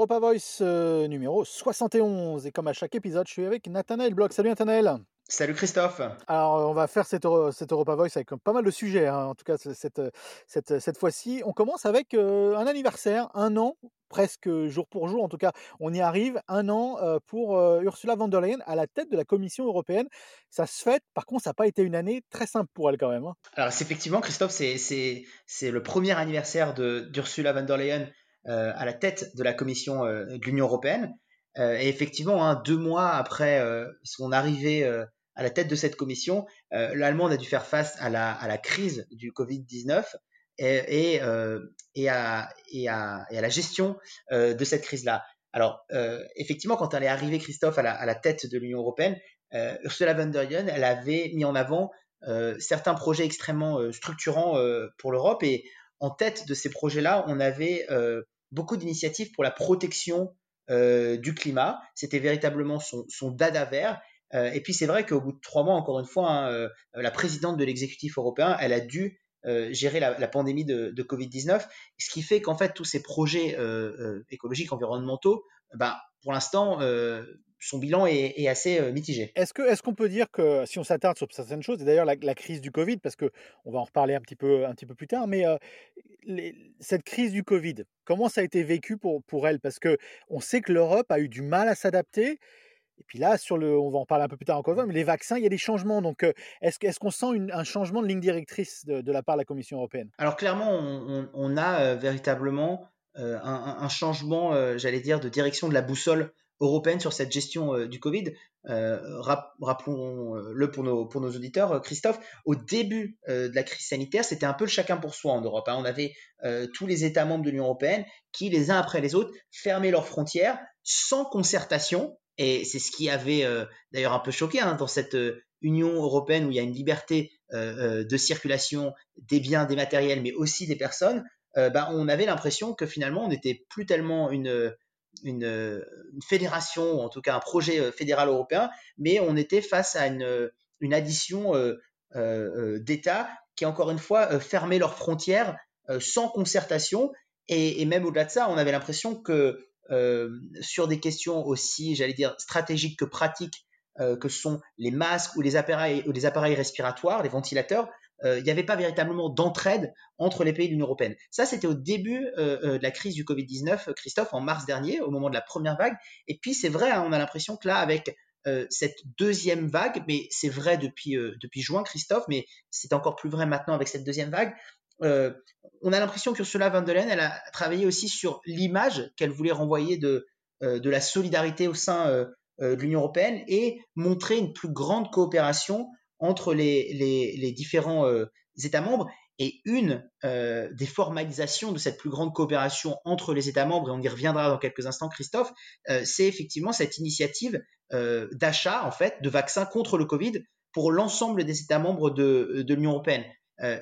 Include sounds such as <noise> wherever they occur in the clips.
Europa Voice euh, numéro 71. Et comme à chaque épisode, je suis avec Nathanaël Bloch. Salut Nathanaël. Salut Christophe. Alors, on va faire cette, cette Europa Voice avec pas mal de sujets, hein. en tout cas cette, cette, cette fois-ci. On commence avec euh, un anniversaire, un an, presque jour pour jour, en tout cas, on y arrive, un an euh, pour Ursula von der Leyen à la tête de la Commission européenne. Ça se fait, par contre, ça n'a pas été une année très simple pour elle quand même. Hein. Alors, effectivement, Christophe, c'est le premier anniversaire d'Ursula von der Leyen à la tête de la Commission euh, de l'Union européenne. Euh, et effectivement, hein, deux mois après son arrivée à la tête de cette commission, l'Allemagne a dû faire face à la, crise du Covid-19 et, à, la gestion de cette crise-là. Alors, effectivement, quand elle est arrivée, Christophe, à la, à la tête de l'Union européenne, Ursula von der Leyen, elle avait mis en avant certains projets extrêmement structurants pour l'Europe et en tête de ces projets-là, on avait euh, beaucoup d'initiatives pour la protection euh, du climat. C'était véritablement son, dada vert. Euh, et puis c'est vrai qu'au bout de trois mois, encore une fois, hein, la présidente de l'exécutif européen, elle a dû gérer la, pandémie de, Covid-19, ce qui fait qu'en fait tous ces projets écologiques, environnementaux, ben, pour l'instant, son bilan est, assez euh, mitigé. Est-ce qu'on peut dire que si on s'attarde sur certaines choses, et d'ailleurs la, crise du Covid, parce que on va en reparler un petit peu un petit peu plus tard, mais euh, cette crise du Covid, comment ça a été vécu pour pour elle? Parce que on sait que l'Europe a eu du mal à s'adapter. Et puis là, sur le, on va en parler un peu plus tard encore, mais les vaccins, il y a des changements. Donc, euh, est-ce, est-ce qu'on sent un changement de ligne directrice de, la part de la Commission européenne? Alors clairement, on, a véritablement un, un, changement, j'allais dire, de direction de la boussole européenne sur cette gestion euh, du Covid. Euh, rappelons-le pour nos, pour nos auditeurs, euh, Christophe, au début de la crise sanitaire, c'était un peu le chacun pour soi en Europe. Hein. On avait tous les États membres de l'Union européenne qui, les uns après les autres, fermaient leurs frontières sans concertation. Et c'est ce qui avait d'ailleurs un peu choqué hein, dans cette Union européenne où il y a une liberté de circulation des biens, des matériels, mais aussi des personnes. Ben, on avait l'impression que finalement, on n'était plus tellement une une, fédération, ou en tout cas un projet euh, fédéral européen, mais on était face à une, une addition euh, euh, d'États qui, encore une fois, fermaient leurs frontières sans concertation. Et, même au-delà de ça, on avait l'impression que sur des questions aussi, j'allais dire, stratégiques que pratiques, que sont les masques ou les appareils, ou les appareils respiratoires, les ventilateurs, euh, il n'y avait pas véritablement d'entraide entre les pays de l'Union européenne. Ça, c'était au début euh, euh, de la crise du Covid-19, Christophe, en mars dernier, au moment de la première vague. Et puis, c'est vrai, hein, on a l'impression que là, avec cette deuxième vague, mais c'est vrai depuis, depuis juin, Christophe, mais c'est encore plus vrai maintenant avec cette deuxième vague, on a l'impression qu'Ursula von der Leyen, elle a travaillé aussi sur l'image qu'elle voulait renvoyer de, de la solidarité au sein de l'Union européenne et montrer une plus grande coopération entre les, différents euh, États membres. Et une euh, des formalisations de cette plus grande coopération entre les États membres, et on y reviendra dans quelques instants, Christophe, euh, c'est effectivement cette initiative d'achat en fait de vaccins contre le Covid pour l'ensemble des États membres de, l'Union européenne.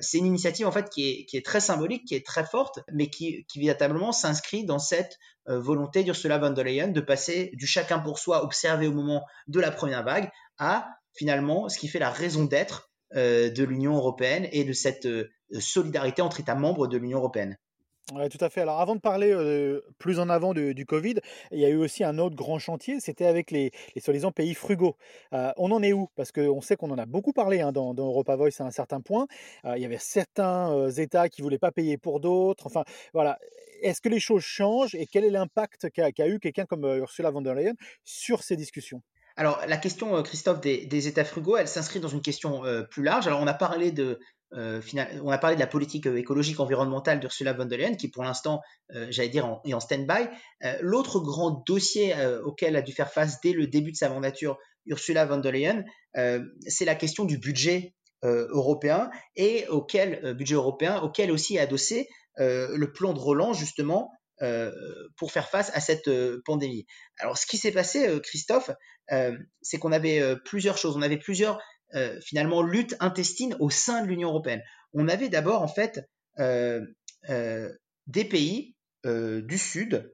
c'est une initiative en fait qui est, très symbolique, qui est très forte, mais qui, qui véritablement s'inscrit dans cette volonté d'Ursula von der Leyen de passer du chacun pour soi observé au moment de la première vague à finalement ce qui fait la raison d'être euh, de l'Union européenne et de cette euh, solidarité entre États membres de l'Union européenne. Oui, tout à fait. Alors, avant de parler euh, plus en avant du, Covid, il y a eu aussi un autre grand chantier, c'était avec les, les soi-disant pays frugaux. on en est où? Parce qu'on sait qu'on en a beaucoup parlé hein, dans, Europa Voice à un certain point. il y avait certains États qui ne voulaient pas payer pour d'autres. Enfin, voilà. Est-ce que les choses changent et quel est l'impact qu'a eu quelqu'un comme Ursula von der Leyen sur ces discussions? Alors, la question, euh, Christophe, des, États frugaux, elle s'inscrit dans une question euh, plus large. Alors, on a parlé de, euh, la politique écologique environnementale d'Ursula von der Leyen, qui pour l'instant, j'allais dire, est en stand-by. L'autre grand dossier auquel a dû faire face dès le début de sa mandature Ursula von der Leyen, c'est la question du budget européen et auquel budget européen, auquel aussi est adossé le plan de relance justement pour faire face à cette euh, pandémie. Alors, ce qui s'est passé, euh, Christophe, c'est qu'on avait plusieurs choses. On avait plusieurs, finalement, luttes intestines au sein de l'Union européenne. On avait d'abord, en fait, des pays du Sud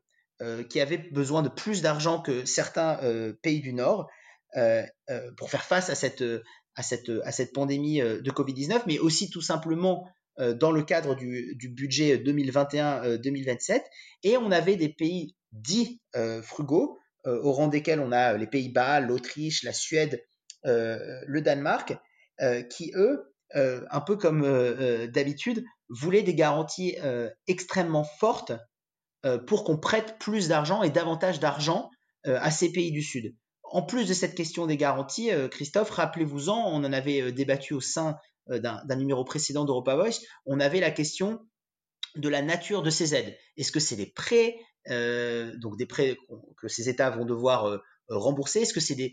qui avaient besoin de plus d'argent que certains pays du Nord pour faire face à cette, à cette, à cette pandémie de Covid-19, mais aussi tout simplement euh, dans le cadre du, budget 2021-2027. Et on avait des pays dits frugaux, au rang desquels on a les Pays-Bas, l'Autriche, la Suède, le Danemark, qui eux, un peu comme d'habitude, voulaient des garanties extrêmement fortes pour qu'on prête plus d'argent et davantage d'argent à ces pays du Sud. En plus de cette question des garanties, Christophe, rappelez-vous-en, on en avait débattu au sein d'un numéro précédent d'Europa Voice, on avait la question de la nature de ces aides. Est-ce que c'est des prêts, donc des prêts que ces États vont devoir rembourser? Est-ce que c'est des,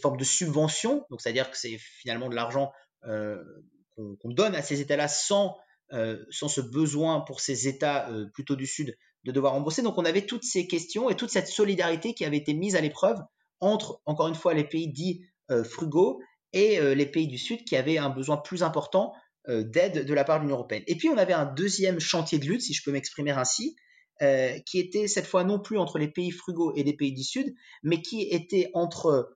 formes de subventions? C'est-à-dire que c'est finalement de l'argent qu'on donne à ces États-là sans, sans ce besoin pour ces États plutôt du Sud de devoir rembourser? Donc, on avait toutes ces questions et toute cette solidarité qui avait été mise à l'épreuve entre, encore une fois, les pays dits frugaux et les pays du Sud qui avaient un besoin plus important d'aide de la part de l'Union européenne. Et puis, on avait un deuxième chantier de lutte, si je peux m'exprimer ainsi, euh, qui était cette fois non plus entre les pays frugaux et les pays du Sud, mais qui était entre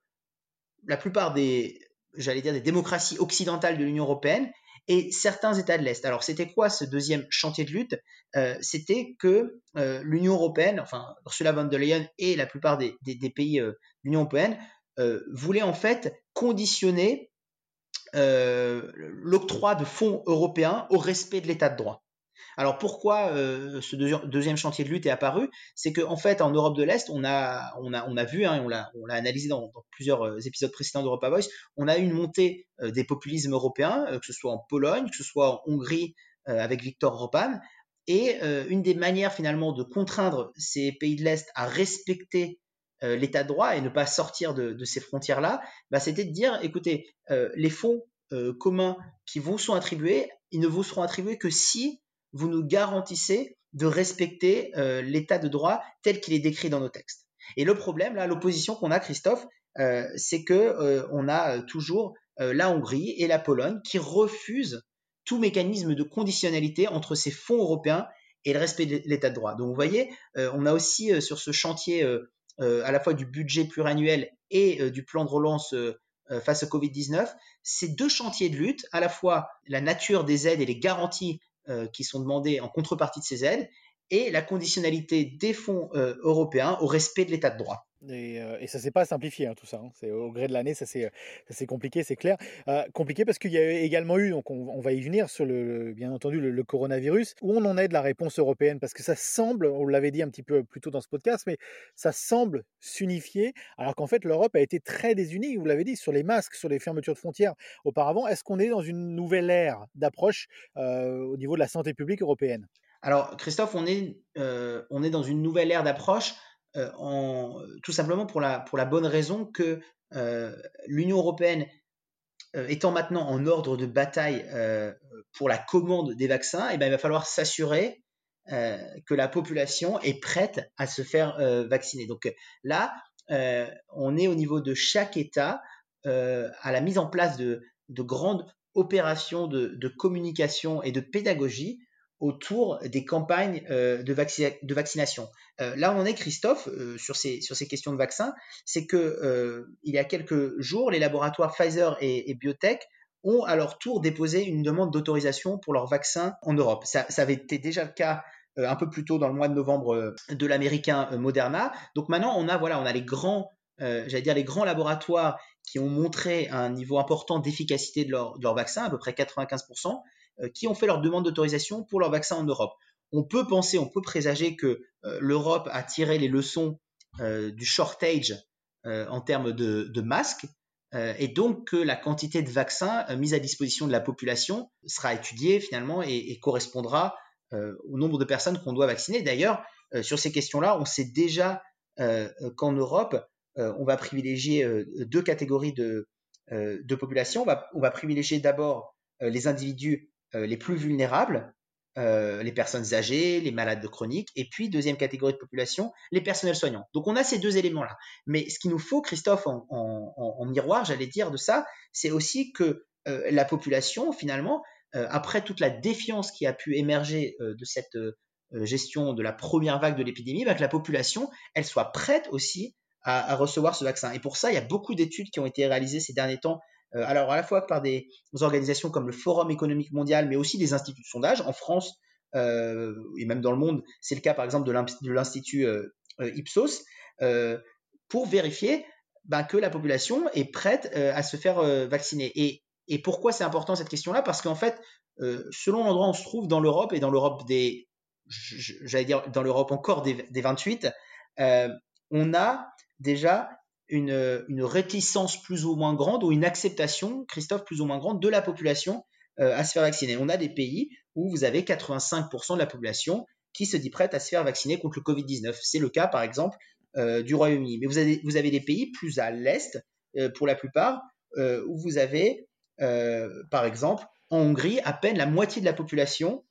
la plupart des, j'allais dire, des démocraties occidentales de l'Union européenne et certains États de l'Est. Alors, c'était quoi ce deuxième chantier de lutte? Euh, C'était que euh, l'Union européenne, enfin Ursula von der Leyen et la plupart des, pays de l'Union européenne voulaient en fait conditionner l'octroi de fonds européens au respect de l'état de droit. Alors pourquoi euh, ce deuxième chantier de lutte est apparu? C'est qu'en fait, en Europe de l'Est, on a, on a, on a vu, hein, on l'a analysé dans, plusieurs euh, épisodes précédents d'Europa Voice, on a eu une montée euh, des populismes européens, que ce soit en Pologne, que ce soit en Hongrie avec Viktor Orban. Et une des manières finalement de contraindre ces pays de l'Est à respecter l'état de droit et ne pas sortir de, ces frontières-là, bah, c'était de dire, écoutez, les fonds communs qui vous sont attribués, ils ne vous seront attribués que si vous nous garantissez de respecter euh, l'état de droit tel qu'il est décrit dans nos textes. Et le problème, là, l'opposition qu'on a, Christophe, euh, c'est que euh, on a toujours la Hongrie et la Pologne qui refusent tout mécanisme de conditionnalité entre ces fonds européens et le respect de l'état de droit. Donc vous voyez, on a aussi sur ce chantier à la fois du budget pluriannuel et du plan de relance face au Covid-19, ces deux chantiers de lutte, à la fois la nature des aides et les garanties euh, qui sont demandés en contrepartie de ces aides et la conditionnalité des fonds euh, européens au respect de l'état de droit. Et, euh, et, ça s'est pas simplifié hein, tout ça. Hein. C'est au gré de l'année, ça c'est compliqué, c'est clair. compliqué parce qu'il y a également eu, donc on, va y venir sur le, bien entendu le, coronavirus, où on en est de la réponse européenne parce que ça semble, on l'avait dit un petit peu plus tôt dans ce podcast, mais ça semble s'unifier alors qu'en fait l'Europe a été très désunie. Vous l'avez dit sur les masques, sur les fermetures de frontières auparavant. Est-ce qu'on est dans une nouvelle ère d'approche au niveau de la santé publique européenne? Alors, Christophe, on est, euh, on est dans une nouvelle ère d'approche, euh, en, tout simplement pour la, bonne raison que euh, l'Union européenne, étant maintenant en ordre de bataille pour la commande des vaccins, eh ben, il va falloir s'assurer que la population est prête à se faire vacciner. Donc là, on est au niveau de chaque État à la mise en place de, de grandes opérations de communication et de pédagogie autour des campagnes euh, de, vaccination. Euh, là où on est, Christophe, euh, sur, ces, questions de vaccins, c'est que il y a quelques jours, les laboratoires Pfizer et, Biotech ont à leur tour déposé une demande d'autorisation pour leurs vaccins en Europe. Ça, avait été déjà le cas un peu plus tôt dans le mois de novembre de l'américain Moderna. Donc maintenant, on a les grands laboratoires qui ont montré un niveau important d'efficacité de leur, de leur vaccin, à peu près 95%. Euh, qui ont fait leur demande d'autorisation pour leur vaccin en Europe. On peut penser, on peut présager que euh, l'Europe a tiré les leçons euh, du shortage en termes de, masques et donc que la quantité de vaccins mise à disposition de la population sera étudiée finalement et, correspondra au nombre de personnes qu'on doit vacciner. D'ailleurs, sur ces questions-là, on sait déjà qu'en Europe, on va privilégier deux catégories de, de population. On va, privilégier d'abord les individus les plus vulnérables, euh, les personnes âgées, les malades chroniques, et puis deuxième catégorie de population, les personnels soignants. Donc on a ces deux éléments-là. Mais ce qu'il nous faut, Christophe, en, miroir, j'allais dire de ça, c'est aussi que euh, la population, finalement, après toute la défiance qui a pu émerger de cette gestion de la première vague de l'épidémie, bah, que la population, elle soit prête aussi à, recevoir ce vaccin. Et pour ça, il y a beaucoup d'études qui ont été réalisées ces derniers temps euh, alors à la fois par des organisations comme le Forum économique mondial, mais aussi des instituts de sondage. En France, euh, et même dans le monde, c'est le cas par exemple de l'Institut euh, Ipsos pour vérifier ben, que la population est prête à se faire vacciner. Et, pourquoi c'est important cette question-là? Parce qu'en fait, selon l'endroit où on se trouve dans l'Europe et dans l'Europe des, j'allais dire dans l'Europe encore des 28, on a déjà une, réticence plus ou moins grande ou une acceptation, Christophe, plus ou moins grande de la population euh, à se faire vacciner. On a des pays où vous avez 85% de la population qui se dit prête à se faire vacciner contre le Covid-19. C'est le cas, par exemple, euh, du Royaume-Uni. Mais vous avez, vous avez des pays plus à l'est, euh, pour la plupart, où vous avez, par exemple, en Hongrie, à peine la moitié de la population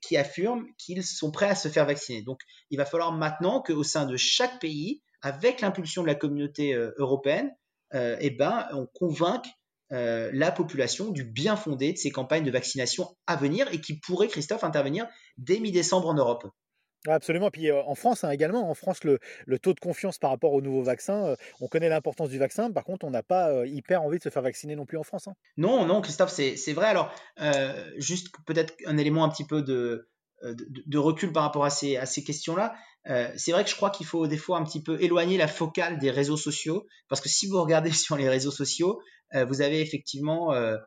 qui affirme qu'ils sont prêts à se faire vacciner. Donc, il va falloir maintenant qu'au sein de chaque pays, avec l'impulsion de la communauté euh, européenne, euh, eh ben, on convainc euh, la population du bien fondé de ces campagnes de vaccination à venir et qui pourraient, Christophe, intervenir dès mi-décembre en Europe. Absolument. Puis en France hein, également, en France, le, taux de confiance par rapport aux nouveaux vaccins, on connaît l'importance du vaccin. Par contre, on n'a pas hyper envie de se faire vacciner non plus en France. Hein. Non, non, Christophe, c'est vrai. Alors, juste peut-être un élément un petit peu de, de, recul par rapport à ces, questions-là. Euh, c'est vrai que je crois qu'il faut des fois un petit peu éloigner la focale des réseaux sociaux, parce que si vous regardez <laughs> sur les réseaux sociaux, euh, vous avez effectivement euh,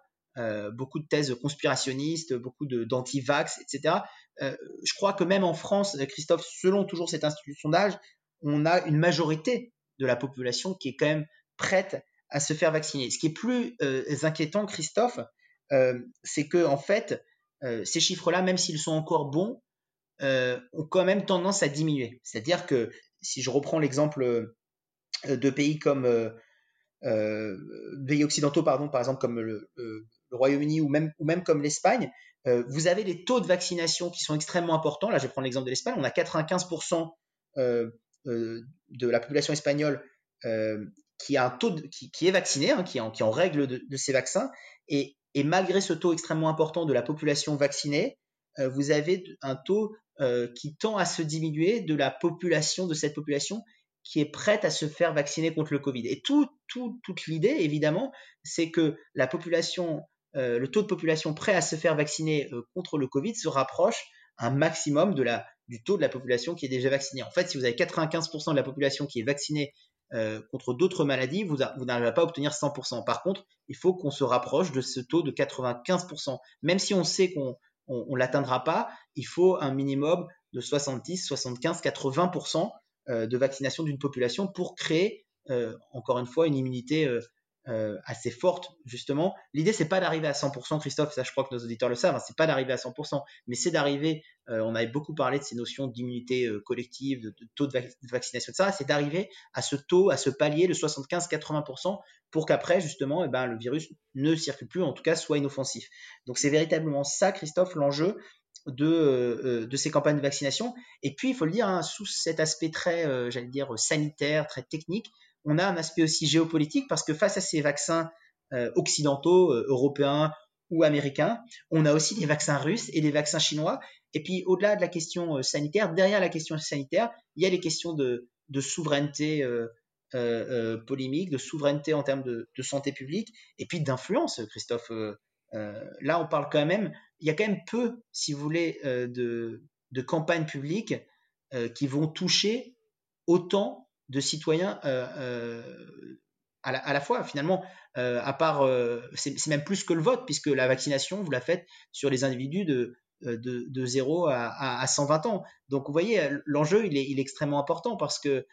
beaucoup de thèses conspirationnistes, beaucoup d'anti-vax, etc. je crois que même en France, Christophe, selon toujours cet institut de sondage, on a une majorité de la population qui est quand même prête à se faire vacciner. Ce qui est plus inquiétant, Christophe, c'est que en fait, ces chiffres-là, même s'ils sont encore bons, euh, ont quand même tendance à diminuer. C'est-à-dire que si je reprends l'exemple euh, de pays comme euh, pays occidentaux, pardon, par exemple comme le, Royaume-Uni ou même, comme l'Espagne, vous avez des taux de vaccination qui sont extrêmement importants. Là, je vais prendre l'exemple de l'Espagne. On a 95% de la population espagnole qui a un taux qui, est vacciné, hein, qui, est en règle de, de ces vaccins. Et, et, malgré ce taux extrêmement important de la population vaccinée, vous avez un taux euh, qui tend à se diminuer de la population, de cette population qui est prête à se faire vacciner contre le Covid. Et tout, toute l'idée, évidemment, c'est que euh, le taux de population prêt à se faire vacciner euh, contre le Covid se rapproche un maximum du taux de la population qui est déjà vaccinée. En fait, si vous avez 95% de la population qui est vaccinée contre d'autres maladies, vous, n'arrivez pas à obtenir 100%. Par contre, il faut qu'on se rapproche de ce taux de 95%. Même si on sait qu'on on l'atteindra pas. Il faut un minimum de 70, 75, 80% de vaccination d'une population pour créer, euh, encore une fois, une immunité euh, euh, assez forte, justement. L'idée, c'est pas d'arriver à 100%, Christophe, ça je crois que nos auditeurs le savent, hein, c'est pas d'arriver à 100%, mais c'est d'arriver, on avait beaucoup parlé de ces notions d'immunité collective, de, taux de, vaccination, etc. C'est d'arriver à ce taux, à ce palier de 75-80% pour qu'après, justement, eh ben, le virus ne circule plus, en tout cas, soit inoffensif. Donc c'est véritablement ça, Christophe, l'enjeu de, de, ces campagnes de vaccination. Et puis, il faut le dire, hein, sous cet aspect très, j'allais dire, sanitaire, très technique, on a un aspect aussi géopolitique parce que face à ces vaccins euh, occidentaux, euh, européens ou américains, on a aussi des vaccins russes et des vaccins chinois. Et puis au-delà de la question euh, sanitaire, derrière la question sanitaire, il y a les questions de, souveraineté polémique, de souveraineté en termes de, santé publique, et puis d'influence, Christophe. là, on parle quand même, il y a quand même peu, si vous voulez, de, de campagnes publiques qui vont toucher autant de citoyens euh, euh, à la, fois finalement, euh, à part, c'est même plus que le vote, puisque la vaccination, vous la faites sur les individus de, de, 0 à, 120 ans. Donc vous voyez, l'enjeu, il est, extrêmement important parce que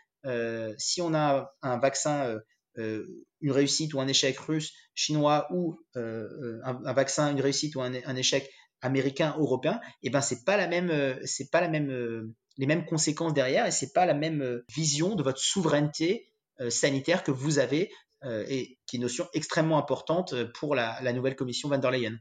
si on a un vaccin, une réussite ou un échec russe, chinois, ou un, vaccin, une réussite ou un, un échec américain, européen, et eh ben c'est pas la même, c'est pas la même les mêmes conséquences derrière et c'est pas la même euh, vision de votre souveraineté euh, sanitaire que vous avez euh, et qui est une notion extrêmement importante pour la, nouvelle commission van der Leyen.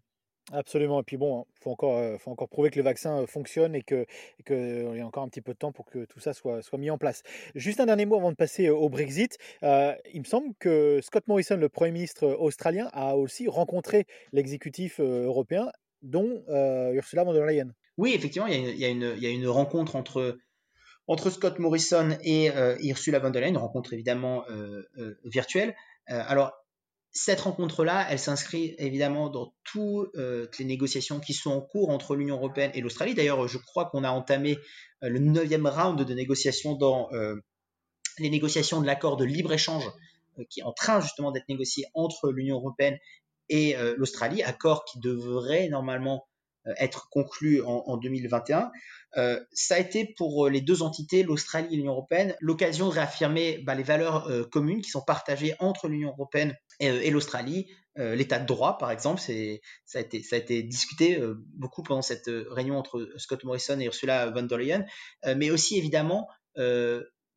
Absolument. Et puis bon, il faut encore, faut encore prouver que le vaccin fonctionne et qu'il y a encore un petit peu de temps pour que tout ça soit, soit mis en place. Juste un dernier mot avant de passer au Brexit. il me semble que Scott Morrison, le Premier ministre australien, a aussi rencontré l'exécutif européen, dont Ursula von der Leyen. Oui, effectivement, il y, a une, rencontre entre, Scott Morrison et euh, Ursula von der Leyen, une rencontre évidemment euh, euh, virtuelle. alors, cette rencontre-là, elle s'inscrit évidemment dans toutes les négociations qui sont en cours entre l'Union européenne et l'Australie. D'ailleurs, je crois qu'on a entamé le neuvième round de négociations dans les négociations de l'accord de libre-échange qui est en train justement d'être négocié entre l'Union européenne et l'Australie, accord qui devrait normalement être conclu en, 2021. Euh, ça a été pour les deux entités, l'Australie et l'Union européenne, l'occasion de réaffirmer bah, les valeurs euh, communes qui sont partagées entre l'Union européenne et, euh, l'Australie. L'état de droit, par exemple, ça a été, ça a été discuté beaucoup pendant cette réunion entre Scott Morrison et Ursula von der Leyen, mais aussi évidemment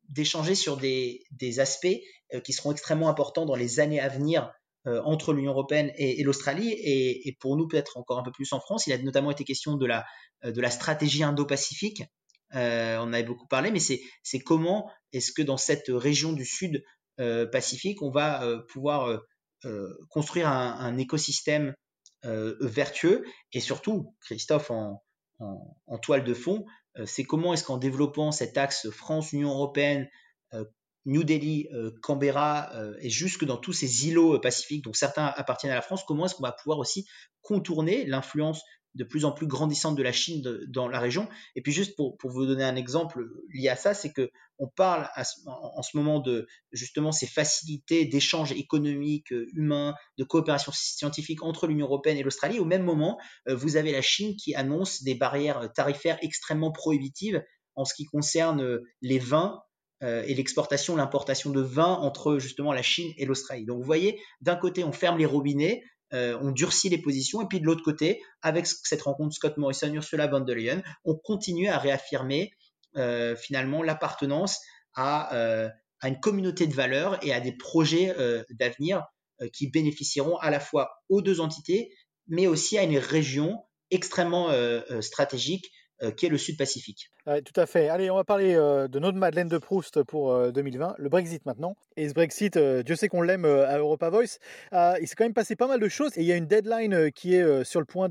d'échanger sur des, aspects qui seront extrêmement importants dans les années à venir euh, entre l'Union européenne et, l'Australie. Et, pour nous, peut-être encore un peu plus en France, il a notamment été question de la, euh, stratégie indo-pacifique. Euh, on en avait beaucoup parlé, mais c'est comment est-ce que dans cette région du sud Pacifique, on va pouvoir construire un, écosystème vertueux et surtout, Christophe, en toile de fond, c'est comment est-ce qu'en développant cet axe France-Union européenne, New Delhi, euh, Canberra euh, et jusque dans tous ces îlots euh, pacifiques dont certains appartiennent à la France, comment est-ce qu'on va pouvoir aussi contourner l'influence de plus en plus grandissante de la Chine dans la région? Et puis juste pour, vous donner un exemple lié à ça, c'est que on parle en, ce moment de justement ces facilités d'échange économique, humain, de coopération scientifique entre l'Union européenne et l'Australie. Au même moment, vous avez la Chine qui annonce des barrières tarifaires extrêmement prohibitives en ce qui concerne les vins euh, et l'exportation, l'importation de vin entre justement la Chine et l'Australie. Donc vous voyez, d'un côté on ferme les robinets, euh, on durcit les positions, et puis de l'autre côté, avec cette rencontre Scott Morrison, Ursula von der Leyen, on continue à réaffirmer euh, finalement l'appartenance à, une communauté de valeurs et à des projets d'avenir qui bénéficieront à la fois aux deux entités, mais aussi à une région extrêmement stratégique qui est le Sud-Pacifique. tout à fait. Allez, on va parler euh, de notre Madeleine de Proust pour 2020, euh, le Brexit maintenant. Et ce Brexit, Dieu sait qu'on l'aime à Europa Voice. il s'est quand même passé pas mal de choses et il y a une deadline qui est sur le point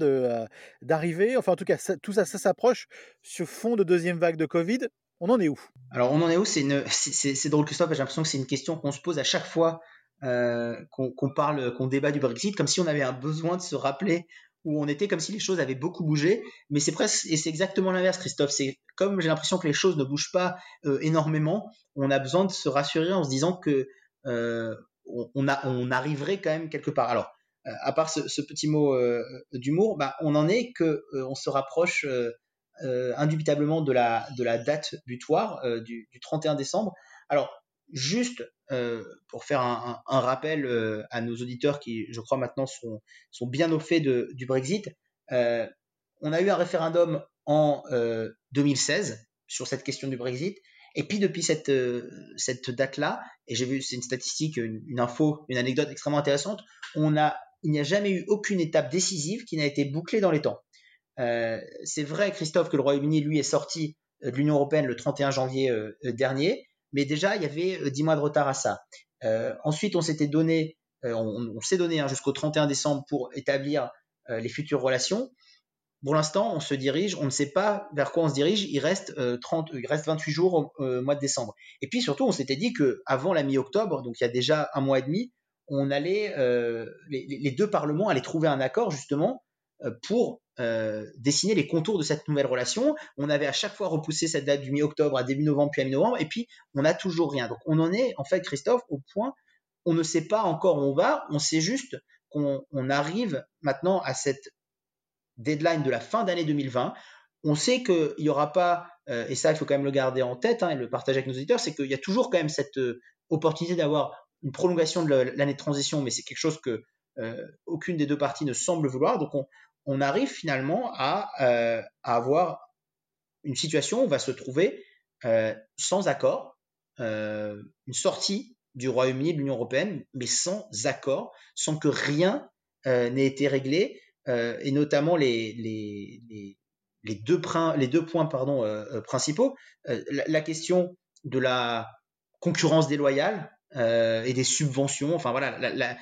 d'arriver. Enfin, en tout cas, tout ça, ça s'approche sur fond de deuxième vague de Covid. On en est où? Alors, on en est où? C'est drôle, Christophe. J'ai l'impression que c'est une question qu'on se pose à chaque fois qu'on parle, qu'on débat du Brexit, comme si on avait un besoin de se rappeler où on était comme si les choses avaient beaucoup bougé, mais c'est presque et c'est exactement l'inverse, Christophe. C'est comme j'ai l'impression que les choses ne bougent pas euh, énormément, on a besoin de se rassurer en se disant que euh, on, arriverait quand même quelque part. Alors, euh, à part ce, petit mot d'humour, bah, on en est que on se rapproche indubitablement de la date butoir du, du 31 décembre. Alors, juste euh, pour faire un, rappel euh, à nos auditeurs qui, je crois, maintenant sont, bien au fait du Brexit, euh, on a eu un référendum en 2016 sur cette question du Brexit. Et puis depuis cette, date-là, et j'ai vu, c'est une statistique, une, info, une anecdote extrêmement intéressante, on a, il n'y a jamais eu aucune étape décisive qui n'a été bouclée dans les temps. c'est vrai, Christophe, que le Royaume-Uni, lui, est sorti de l'Union européenne le 31 janvier dernier, mais déjà, il y avait euh, dix mois de retard à ça. Euh, ensuite, on s'était donné, euh, on, s'est donné hein, jusqu'au 31 décembre pour établir les futures relations. Pour l'instant, on se dirige, on ne sait pas vers quoi on se dirige. Il reste 30, il reste 28 jours au mois de décembre. Et puis surtout, on s'était dit que avant la mi-octobre, donc il y a déjà un mois et demi, on allait, les, deux parlements allaient trouver un accord justement pour euh, dessiner les contours de cette nouvelle relation. On avait à chaque fois repoussé cette date du mi-octobre à début novembre puis à mi-novembre, et puis on n'a toujours rien. Donc on en est en fait, Christophe, au point, on ne sait pas encore où on va, on sait juste qu'on arrive maintenant à cette deadline de la fin d'année 2020. On sait qu'il n'y aura pas, euh, et ça il faut quand même le garder en tête hein, et le partager avec nos auditeurs, c'est qu'il y a toujours quand même cette euh, opportunité d'avoir une prolongation de l'année de transition, mais c'est quelque chose que aucune des deux parties ne semble vouloir. Donc on, on arrive finalement euh, à, avoir une situation où on va se trouver euh, sans accord, euh, une sortie du Royaume-Uni de l'Union européenne, mais sans accord, sans que rien n'ait été réglé, et notamment les, deux, points principaux. La, question de la concurrence déloyale et des subventions, enfin voilà,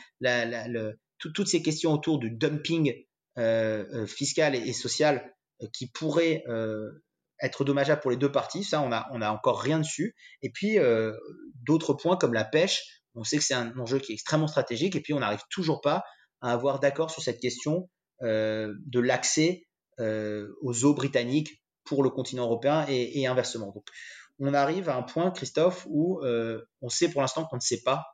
toutes ces questions autour du dumping euh, euh, fiscale et, sociale euh, qui pourrait être dommageable pour les deux parties. Ça, on a, on a encore rien dessus. Et puis, d'autres points comme la pêche, On sait que c'est un enjeu qui est extrêmement stratégique et puis on n'arrive toujours pas à avoir d'accord sur cette question de l'accès aux eaux britanniques pour le continent européen et, inversement. Donc, on arrive à un point, Christophe, où on sait pour l'instant qu'on ne sait pas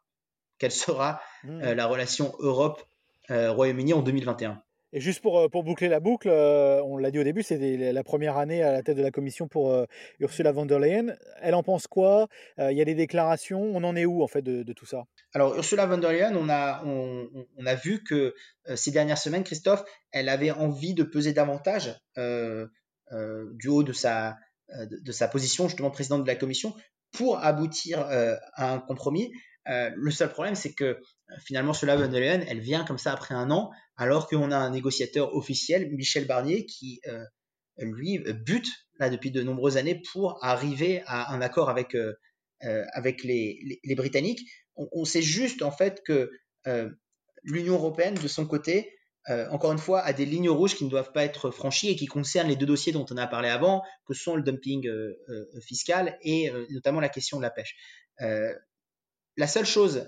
quelle sera mmh. la relation Europe-Royaume-Uni en 2021. Et juste pour, euh, pour boucler la boucle, euh, on l'a dit au début, c'est la première année à la tête de la commission pour euh, Ursula von der Leyen. Elle en pense quoi? Il y a des déclarations. On en est où en fait de, tout ça? Alors Ursula von der Leyen, on a, on, a vu que ces dernières semaines, Christophe, elle avait envie de peser davantage du haut de sa, de, sa position justement présidente de la commission pour aboutir à un compromis. le seul problème, c'est que finalement, Leyen, elle vient comme ça après un an alors qu'on a un négociateur officiel, Michel Barnier, qui euh, lui bute là depuis de nombreuses années pour arriver à un accord avec euh, euh, avec les, les, Britanniques. On, sait juste en fait que l'Union européenne, de son côté, encore une fois, a des lignes rouges qui ne doivent pas être franchies et qui concernent les deux dossiers dont on a parlé avant, que sont le dumping fiscal et notamment la question de la pêche. la seule chose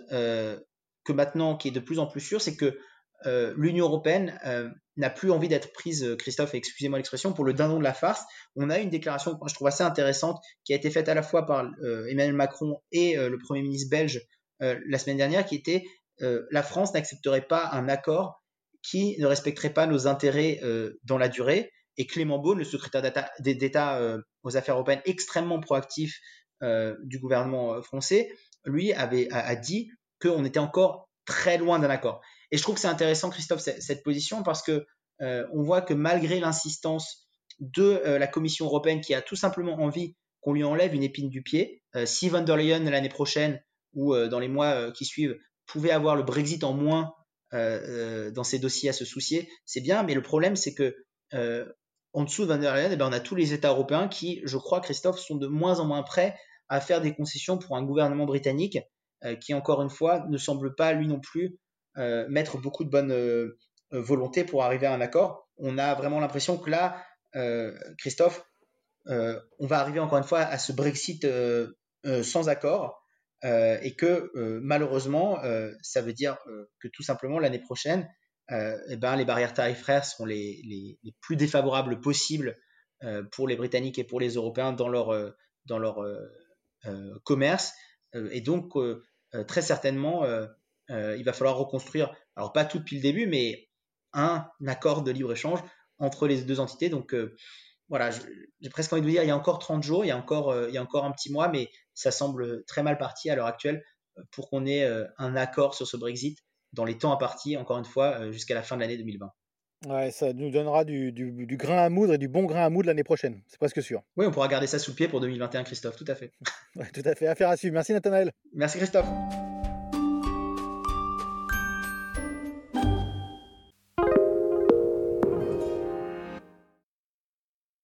que maintenant qui est de plus en plus sûre, c'est que euh, l'Union européenne euh, n'a plus envie d'être prise, euh, Christophe, excusez-moi l'expression, pour le dindon de la farce. On a une déclaration je trouve assez intéressante qui a été faite à la fois par Emmanuel Macron et le Premier ministre belge la semaine dernière, qui était la France n'accepterait pas un accord qui ne respecterait pas nos intérêts dans la durée. Et Clément Beaune, le secrétaire d'État aux affaires européennes, extrêmement proactif du gouvernement français, lui avait a dit qu'on était encore très loin d'un accord. Et je trouve que c'est intéressant, Christophe, cette position parce que euh, on voit que malgré l'insistance de euh, la Commission européenne qui a tout simplement envie qu'on lui enlève une épine du pied, euh, si von der Leyen l'année prochaine ou dans les mois qui suivent pouvait avoir le Brexit en moins dans ses dossiers à se soucier, c'est bien, mais le problème c'est que en dessous de von der Leyen, eh ben, on a tous les États européens qui, je crois, Christophe, sont de moins en moins prêts à faire des concessions pour un gouvernement britannique qui, encore une fois, ne semble pas lui non plus euh, mettre beaucoup de bonne euh, volonté pour arriver à un accord. On a vraiment l'impression que là, euh, Christophe, on va arriver encore une fois à ce Brexit sans accord et que malheureusement, ça veut dire que tout simplement l'année prochaine, eh ben, les barrières tarifaires seront les, les, les plus défavorables possibles pour les Britanniques et pour les Européens dans leur, dans leur commerce. et donc, très certainement, euh, il va falloir reconstruire, alors pas tout depuis le début, mais un accord de libre-échange entre les deux entités. Donc euh, voilà, j'ai presque envie de vous dire, il y a encore 30 jours, il y a encore, euh, il y a encore un petit mois, mais ça semble très mal parti à l'heure actuelle pour qu'on ait un accord sur ce Brexit dans les temps impartis, encore une fois, jusqu'à la fin de l'année 2020. Ouais, ça nous donnera du, du, grain à moudre et du bon grain à moudre l'année prochaine, c'est presque sûr. Oui, on pourra garder ça sous le pied pour 2021, Christophe, tout à fait. ouais, tout à fait, affaire à suivre. Merci Nathanaël. Merci Christophe.